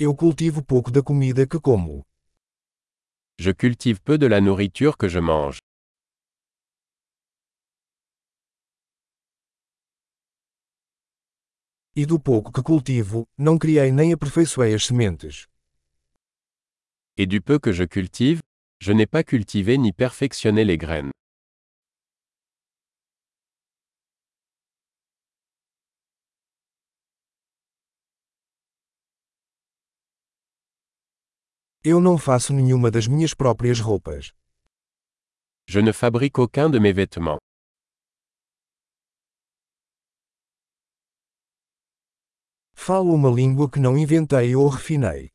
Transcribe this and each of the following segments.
Eu cultivo pouco da comida que como. Je cultive peu de la nourriture que je mange. E do pouco que cultivo, não criei nem aperfeiçoei as sementes. Et du peu que je cultive, je n'ai pas cultivé ni perfectionné les graines. Eu não faço nenhuma das minhas próprias roupas. Je ne fabrique aucun de mes vêtements. Falo uma língua que não inventei ou refinei.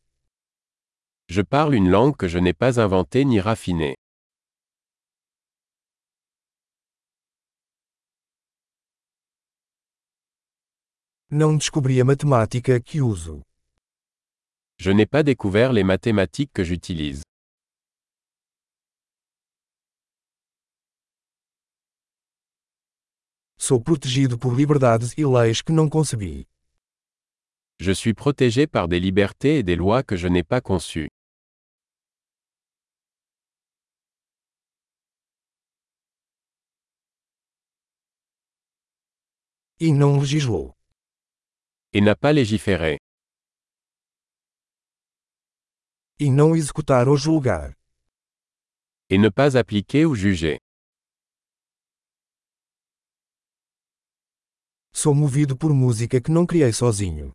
Je parle une langue que je n'ai pas inventée ni raffinée. Não descobri a matemática que uso. Je n'ai pas découvert les mathématiques que j'utilise. Sou protegido por liberdades e leis que não concebi. Je suis protégé par des libertés et des lois que je n'ai pas conçues. E não legislou. Et n'a pas légiféré. E não executar ou julgar. Et ne pas appliquer ou juger. Sou movido por música que não criei sozinho.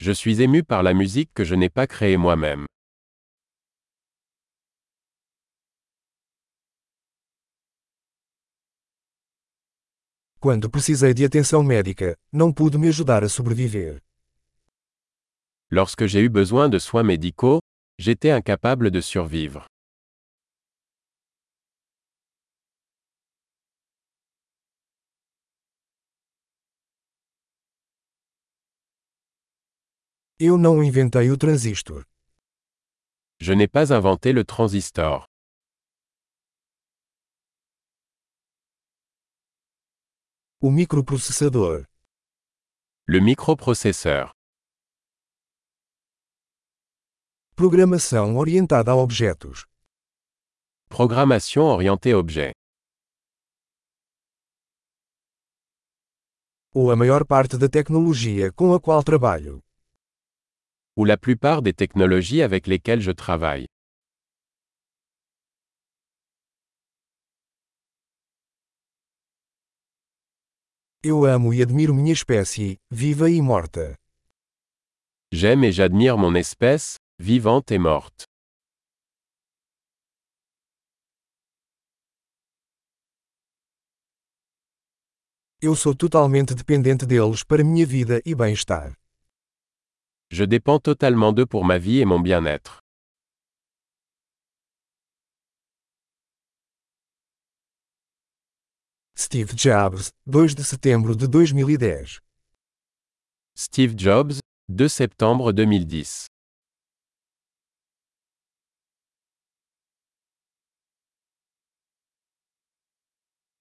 Je suis ému par la musique que je n'ai pas créée moi-même. Quando precisei de atenção médica, não pude me ajudar a sobreviver. Lorsque j'ai eu besoin de soins médicaux, j'étais incapable de survivre. Eu não inventei o transistor. Je n'ai pas inventé le transistor. O microprocessador. Le microprocesseur. Programação orientada a objetos. Programmation orientée objet. Ou a maior parte da tecnologia com a qual trabalho. Ou la plupart des technologies avec lesquelles je travaille. Eu amo e admiro minha espécie, viva e morta. J'aime et j'admire mon espèce, vivante et morte. Eu sou totalmente dependente deles para minha vida e bem-estar. Je dépends totalement d'eux pour ma vie et mon bien-être. Steve Jobs, 2 de setembro de 2010. Steve Jobs, 2 septembre 2010.